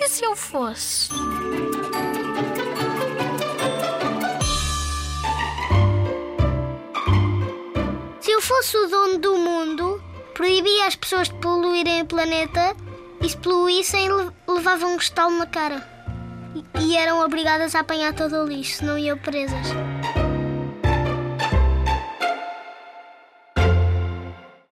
E se eu fosse? Se eu fosse o dono do mundo, proibia as pessoas de poluírem o planeta e se poluíssem, levavam um estalo na cara. E- eram obrigadas a apanhar todo o lixo, não iam presas.